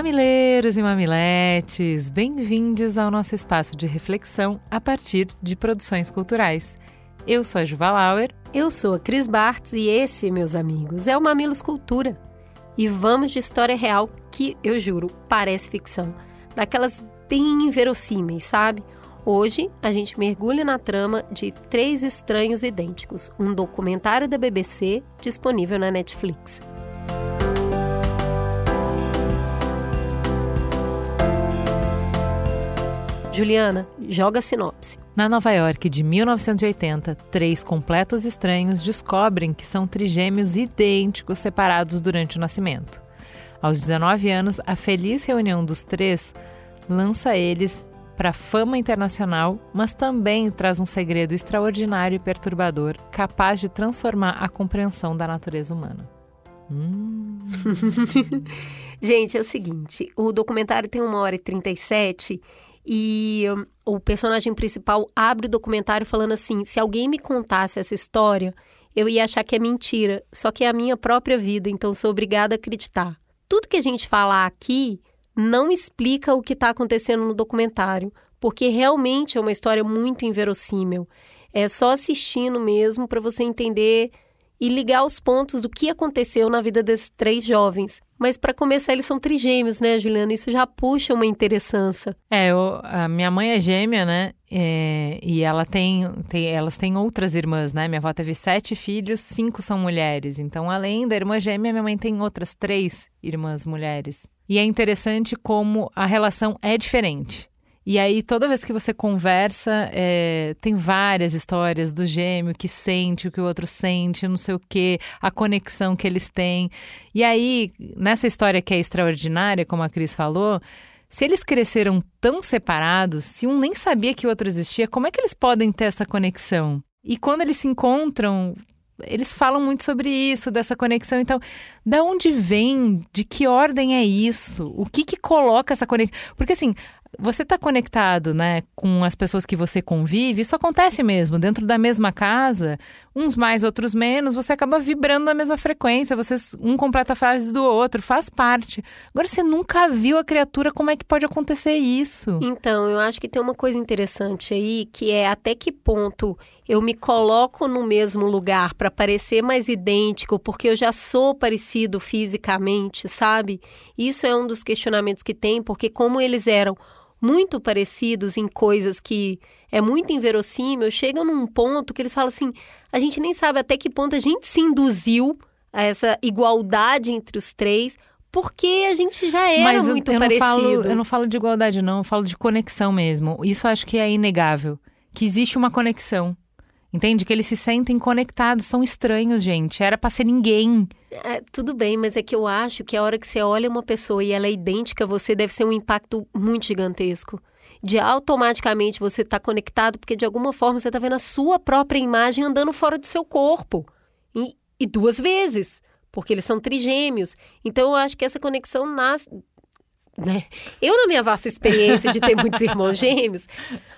Mamileiros e mamiletes, bem-vindos ao nosso espaço de reflexão a partir de produções culturais. Eu sou a Juva Lauer. Eu sou a Cris Bartz e esse, meus amigos, é o Mamilos Cultura. E vamos de história real que, eu juro, parece ficção. Daquelas bem inverossímeis, sabe? Hoje a gente mergulha na trama de Três Estranhos Idênticos, um documentário da BBC disponível na Netflix. Juliana, joga a sinopse. Na Nova York de 1980, três completos estranhos descobrem que são trigêmeos idênticos separados durante o nascimento. Aos 19 anos, a feliz reunião dos três lança eles para a fama internacional, mas também traz um segredo extraordinário e perturbador, capaz de transformar a compreensão da natureza humana. Hum. Gente, é o seguinte: o documentário tem uma hora e 37 e um, o personagem principal abre o documentário falando assim: se alguém me contasse essa história, eu ia achar que é mentira, só que é a minha própria vida, então sou obrigada a acreditar. Tudo que a gente falar aqui não explica o que está acontecendo no documentário, porque realmente é uma história muito inverossímil. É só assistindo mesmo para você entender e ligar os pontos do que aconteceu na vida desses três jovens. Mas para começar, eles são trigêmeos, né, Juliana? Isso já puxa uma interessância. É, eu, a minha mãe é gêmea, né? É, e ela tem, tem, elas têm outras irmãs, né? Minha avó teve sete filhos, cinco são mulheres. Então, além da irmã gêmea, minha mãe tem outras três irmãs mulheres. E é interessante como a relação é diferente. E aí, toda vez que você conversa, é, tem várias histórias do gêmeo que sente o que o outro sente, não sei o quê, a conexão que eles têm. E aí, nessa história que é extraordinária, como a Cris falou, se eles cresceram tão separados, se um nem sabia que o outro existia, como é que eles podem ter essa conexão? E quando eles se encontram, eles falam muito sobre isso, dessa conexão. Então, da onde vem? De que ordem é isso? O que que coloca essa conexão? Porque assim, você está conectado, né, com as pessoas que você convive, isso acontece mesmo, dentro da mesma casa, uns mais, outros menos, você acaba vibrando na mesma frequência, vocês um completa a frase do outro, faz parte. Agora você nunca viu a criatura, como é que pode acontecer isso? Então, eu acho que tem uma coisa interessante aí, que é até que ponto eu me coloco no mesmo lugar para parecer mais idêntico, porque eu já sou parecido fisicamente, sabe? Isso é um dos questionamentos que tem, porque como eles eram muito parecidos em coisas que é muito inverossímil, chegam num ponto que eles falam assim: a gente nem sabe até que ponto a gente se induziu a essa igualdade entre os três, porque a gente já era Mas muito eu parecido. Não falo, eu não falo de igualdade, não, eu falo de conexão mesmo. Isso acho que é inegável. Que existe uma conexão. Entende? Que eles se sentem conectados, são estranhos, gente. Era pra ser ninguém. É, tudo bem, mas é que eu acho que a hora que você olha uma pessoa e ela é idêntica a você, deve ser um impacto muito gigantesco. De automaticamente você estar tá conectado, porque de alguma forma você está vendo a sua própria imagem andando fora do seu corpo. E, e duas vezes, porque eles são trigêmeos. Então eu acho que essa conexão nasce, né? Eu, na minha vasta experiência de ter muitos irmãos gêmeos,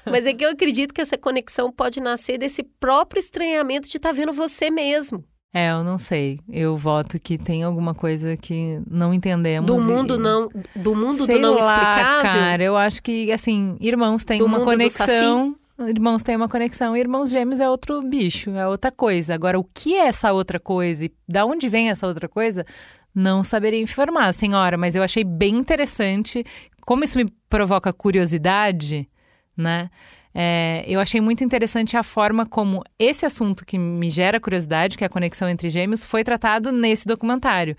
mas é que eu acredito que essa conexão pode nascer desse próprio estranhamento de estar tá vendo você mesmo. É, eu não sei. Eu voto que tem alguma coisa que não entendemos. Do mundo e... não, do mundo sei do não lá, explicável. Cara, eu acho que assim, irmãos têm Do uma conexão. Irmãos têm uma conexão, irmãos gêmeos é outro bicho, é outra coisa. Agora, o que é essa outra coisa e da onde vem essa outra coisa, não saberia informar, senhora, mas eu achei bem interessante. Como isso me provoca curiosidade, né? É, eu achei muito interessante a forma como esse assunto que me gera curiosidade, que é a conexão entre gêmeos, foi tratado nesse documentário.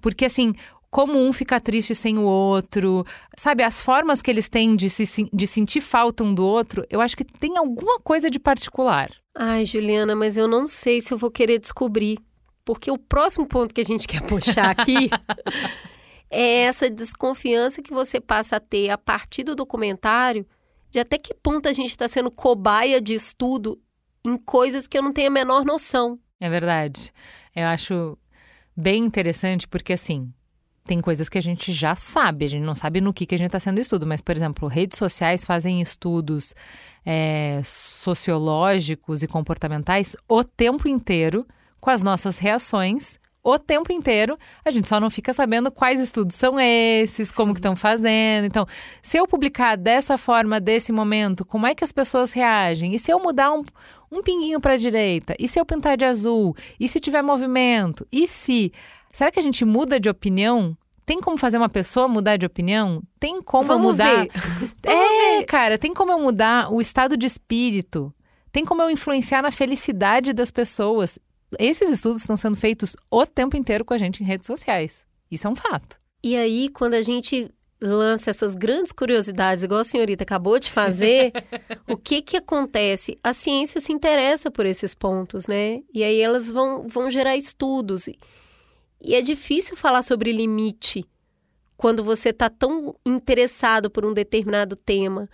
Porque, assim, como um fica triste sem o outro, sabe? As formas que eles têm de, se, de sentir falta um do outro, eu acho que tem alguma coisa de particular. Ai, Juliana, mas eu não sei se eu vou querer descobrir. Porque o próximo ponto que a gente quer puxar aqui é essa desconfiança que você passa a ter a partir do documentário de até que ponto a gente está sendo cobaia de estudo em coisas que eu não tenho a menor noção. É verdade. Eu acho bem interessante porque, assim, tem coisas que a gente já sabe, a gente não sabe no que, que a gente está sendo estudo, mas, por exemplo, redes sociais fazem estudos é, sociológicos e comportamentais o tempo inteiro com as nossas reações o tempo inteiro. A gente só não fica sabendo quais estudos são esses, como que estão fazendo. Então, se eu publicar dessa forma, desse momento, como é que as pessoas reagem? E se eu mudar um, um pinguinho para a direita? E se eu pintar de azul? E se tiver movimento? E se? Será que a gente muda de opinião? Tem como fazer uma pessoa mudar de opinião? Tem como Vamos mudar? ver. é, cara, tem como eu mudar o estado de espírito? Tem como eu influenciar na felicidade das pessoas? Esses estudos estão sendo feitos o tempo inteiro com a gente em redes sociais. Isso é um fato. E aí, quando a gente lança essas grandes curiosidades, igual a senhorita acabou de fazer, o que que acontece? A ciência se interessa por esses pontos, né? E aí elas vão, vão gerar estudos. E é difícil falar sobre limite quando você está tão interessado por um determinado tema.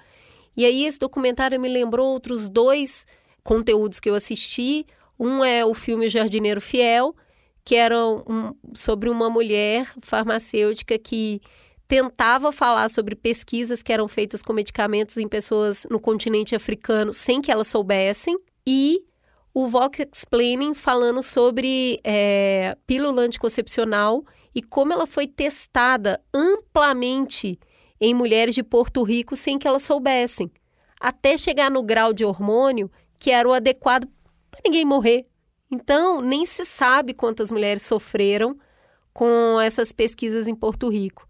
E aí esse documentário me lembrou outros dois conteúdos que eu assisti. Um é o filme Jardineiro Fiel, que era um, sobre uma mulher farmacêutica que tentava falar sobre pesquisas que eram feitas com medicamentos em pessoas no continente africano sem que elas soubessem, e o Vox Explaining falando sobre é, pílula anticoncepcional e como ela foi testada amplamente em mulheres de Porto Rico sem que elas soubessem, até chegar no grau de hormônio que era o adequado para ninguém morrer. Então, nem se sabe quantas mulheres sofreram com essas pesquisas em Porto Rico.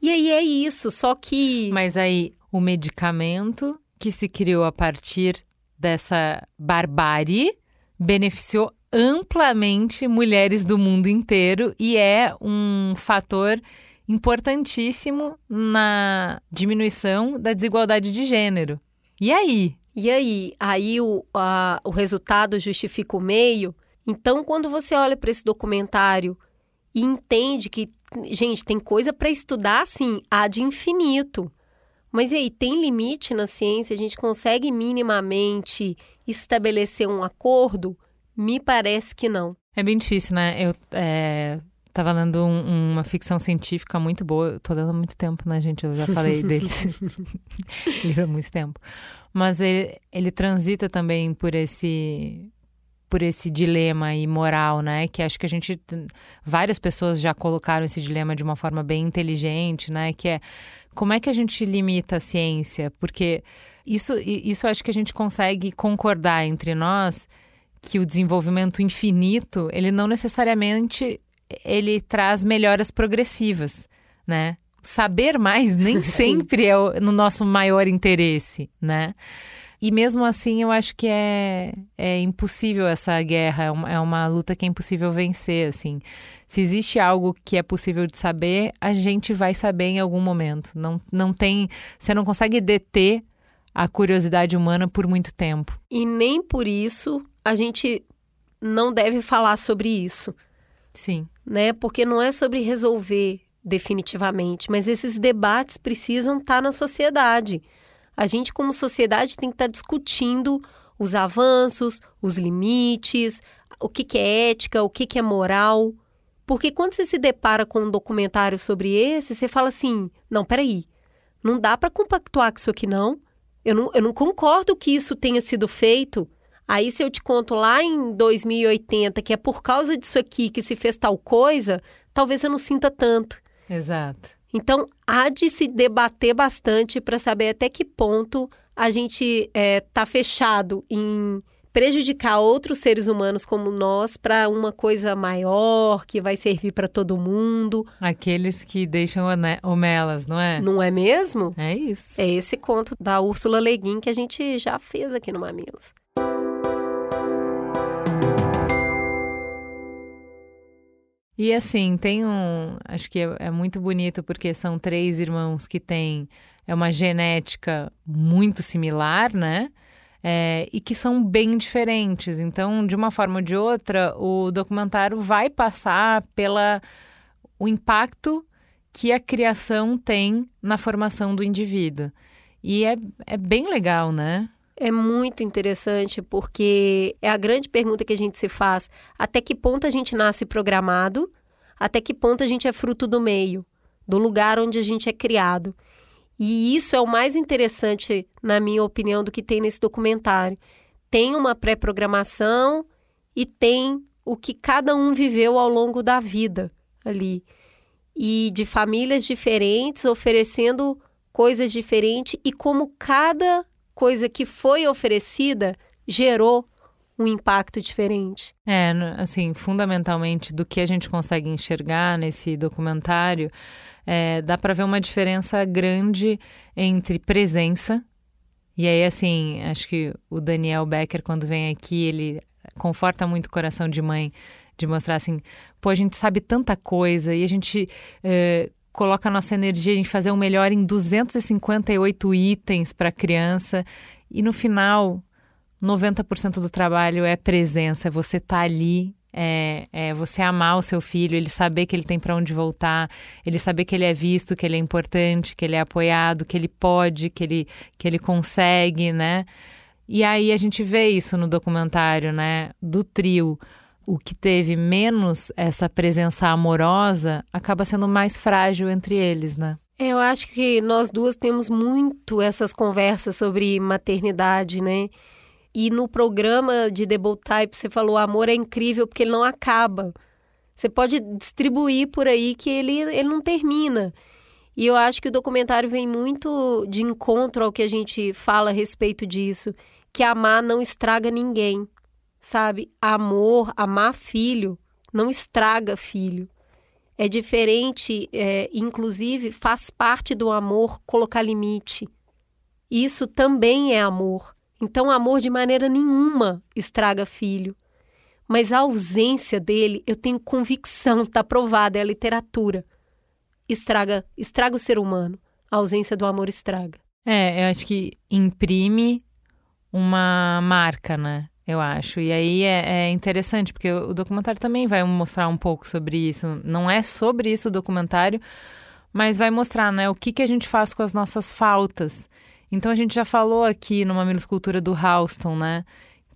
E aí é isso, só que. Mas aí, o medicamento que se criou a partir dessa barbárie beneficiou amplamente mulheres do mundo inteiro e é um fator importantíssimo na diminuição da desigualdade de gênero. E aí? E aí? Aí o, a, o resultado justifica o meio. Então, quando você olha para esse documentário e entende que, gente, tem coisa para estudar, assim, há de infinito. Mas e aí, tem limite na ciência? A gente consegue minimamente estabelecer um acordo? Me parece que não. É bem difícil, né? Eu é, tava lendo um, uma ficção científica muito boa. Eu tô dando muito tempo, né, gente? Eu já falei desse livro há muito tempo. Mas ele, ele transita também por esse por esse dilema aí moral, né? Que acho que a gente várias pessoas já colocaram esse dilema de uma forma bem inteligente, né? Que é como é que a gente limita a ciência? Porque isso isso acho que a gente consegue concordar entre nós que o desenvolvimento infinito, ele não necessariamente ele traz melhoras progressivas, né? Saber mais nem sempre é o, no nosso maior interesse, né? E mesmo assim, eu acho que é, é impossível essa guerra, é uma, é uma luta que é impossível vencer, assim. Se existe algo que é possível de saber, a gente vai saber em algum momento. Não, não tem... Você não consegue deter a curiosidade humana por muito tempo. E nem por isso a gente não deve falar sobre isso. Sim. Né? Porque não é sobre resolver definitivamente, mas esses debates precisam estar na sociedade. A gente, como sociedade, tem que estar discutindo os avanços, os limites, o que, que é ética, o que, que é moral. Porque quando você se depara com um documentário sobre esse, você fala assim: não, peraí, não dá para compactuar com isso aqui, não. Eu, não. eu não concordo que isso tenha sido feito. Aí, se eu te conto lá em 2080 que é por causa disso aqui que se fez tal coisa, talvez eu não sinta tanto. Exato. Então, há de se debater bastante para saber até que ponto a gente está é, fechado em prejudicar outros seres humanos como nós para uma coisa maior que vai servir para todo mundo. Aqueles que deixam homelas, não é? Não é mesmo? É isso. É esse conto da Úrsula Le Guin que a gente já fez aqui no Mamilos. E assim, tem um. Acho que é, é, muito bonito porque são três irmãos que têm é uma genética muito similar, né? É, e que são bem diferentes. Então, de uma forma ou de outra, o documentário vai passar pela o impacto que a criação tem na formação do indivíduo. E é, é bem legal, né? É muito interessante porque é a grande pergunta que a gente se faz: até que ponto a gente nasce programado? Até que ponto a gente é fruto do meio, do lugar onde a gente é criado? E isso é o mais interessante, na minha opinião, do que tem nesse documentário. Tem uma pré-programação e tem o que cada um viveu ao longo da vida ali. E de famílias diferentes, oferecendo coisas diferentes e como cada coisa que foi oferecida gerou um impacto diferente. É, assim, fundamentalmente do que a gente consegue enxergar nesse documentário, é, dá para ver uma diferença grande entre presença. E aí, assim, acho que o Daniel Becker, quando vem aqui, ele conforta muito o coração de mãe de mostrar assim, pô, a gente sabe tanta coisa e a gente é, coloca a nossa energia em fazer o melhor em 258 itens para a criança e no final 90% do trabalho é presença, você tá ali, é, é, você amar o seu filho, ele saber que ele tem para onde voltar, ele saber que ele é visto, que ele é importante, que ele é apoiado, que ele pode, que ele, que ele consegue, né? E aí a gente vê isso no documentário, né? Do trio. O que teve menos essa presença amorosa acaba sendo mais frágil entre eles, né? Eu acho que nós duas temos muito essas conversas sobre maternidade, né? E no programa de The Bold Type você falou: o amor é incrível porque ele não acaba. Você pode distribuir por aí que ele, ele não termina. E eu acho que o documentário vem muito de encontro ao que a gente fala a respeito disso, que amar não estraga ninguém, sabe? Amor, amar filho, não estraga filho. É diferente, é, inclusive faz parte do amor colocar limite. Isso também é amor. Então, amor de maneira nenhuma estraga filho. Mas a ausência dele, eu tenho convicção, está provada, é a literatura. Estraga, estraga o ser humano. A ausência do amor estraga. É, eu acho que imprime uma marca, né? Eu acho. E aí é, é, interessante, porque o documentário também vai mostrar um pouco sobre isso. Não é sobre isso o documentário, mas vai mostrar, né, o que, que a gente faz com as nossas faltas. Então a gente já falou aqui numa Cultura do Houston, né?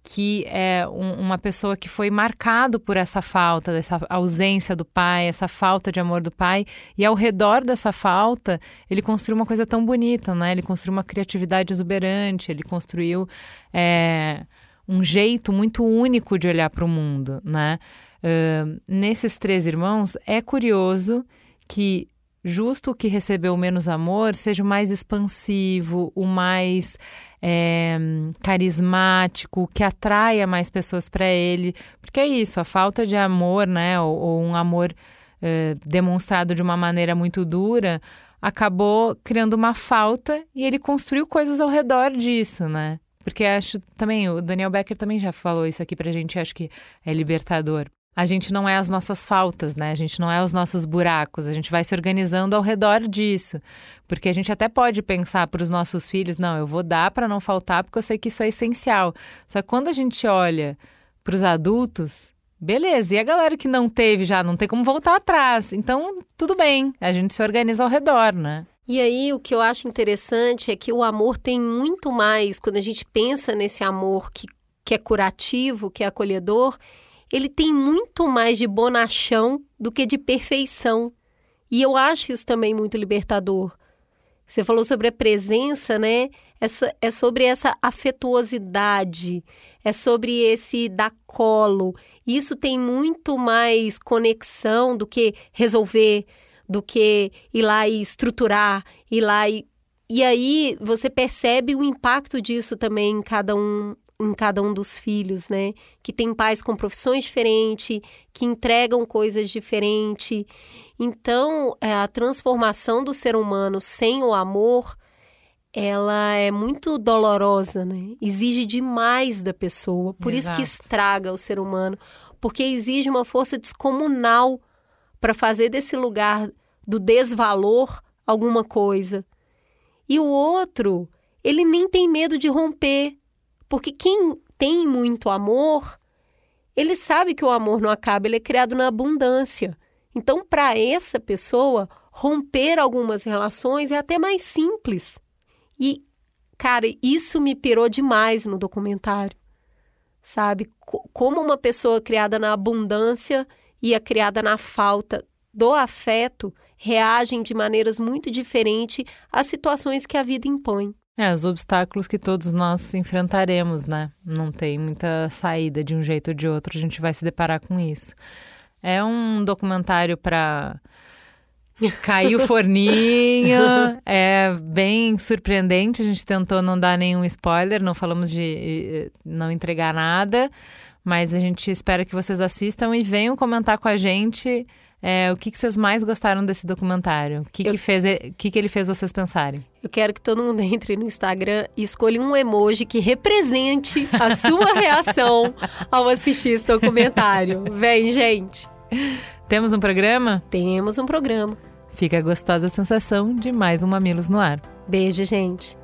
Que é um, uma pessoa que foi marcado por essa falta, dessa ausência do pai, essa falta de amor do pai. E ao redor dessa falta, ele construiu uma coisa tão bonita, né? Ele construiu uma criatividade exuberante, ele construiu é, um jeito muito único de olhar para o mundo, né? Uh, nesses três irmãos, é curioso que justo o que recebeu menos amor seja o mais expansivo, o mais é, carismático, que atraia mais pessoas para ele. Porque é isso, a falta de amor, né, ou, ou um amor é, demonstrado de uma maneira muito dura, acabou criando uma falta e ele construiu coisas ao redor disso, né? Porque acho também, o Daniel Becker também já falou isso aqui pra gente, acho que é libertador a gente não é as nossas faltas, né? A gente não é os nossos buracos. A gente vai se organizando ao redor disso. Porque a gente até pode pensar para os nossos filhos: não, eu vou dar para não faltar porque eu sei que isso é essencial. Só que quando a gente olha para os adultos, beleza. E a galera que não teve já, não tem como voltar atrás. Então, tudo bem. A gente se organiza ao redor, né? E aí, o que eu acho interessante é que o amor tem muito mais, quando a gente pensa nesse amor que, que é curativo, que é acolhedor, ele tem muito mais de bonachão do que de perfeição. E eu acho isso também muito libertador. Você falou sobre a presença, né? Essa, é sobre essa afetuosidade, é sobre esse dar colo. Isso tem muito mais conexão do que resolver, do que ir lá e estruturar, ir lá e. E aí você percebe o impacto disso também em cada um em cada um dos filhos, né? Que tem pais com profissões diferentes, que entregam coisas diferentes. Então, é, a transformação do ser humano sem o amor, ela é muito dolorosa, né? Exige demais da pessoa. Por Exato. isso que estraga o ser humano, porque exige uma força descomunal para fazer desse lugar do desvalor alguma coisa. E o outro, ele nem tem medo de romper, porque quem tem muito amor, ele sabe que o amor não acaba, ele é criado na abundância. Então, para essa pessoa, romper algumas relações é até mais simples. E Cara, isso me pirou demais no documentário. Sabe? Como uma pessoa criada na abundância e a criada na falta do afeto reagem de maneiras muito diferentes às situações que a vida impõe. É, os obstáculos que todos nós enfrentaremos, né? Não tem muita saída de um jeito ou de outro, a gente vai se deparar com isso. É um documentário para cair o forninho, é bem surpreendente. A gente tentou não dar nenhum spoiler, não falamos de não entregar nada, mas a gente espera que vocês assistam e venham comentar com a gente é, o que, que vocês mais gostaram desse documentário? O que, eu... que, fez, que, que ele fez vocês pensarem? Eu quero que todo mundo entre no Instagram e escolha um emoji que represente a sua reação ao assistir esse documentário. Vem, gente! Temos um programa? Temos um programa. Fica a gostosa sensação de mais um Mamilos no Ar. Beijo, gente!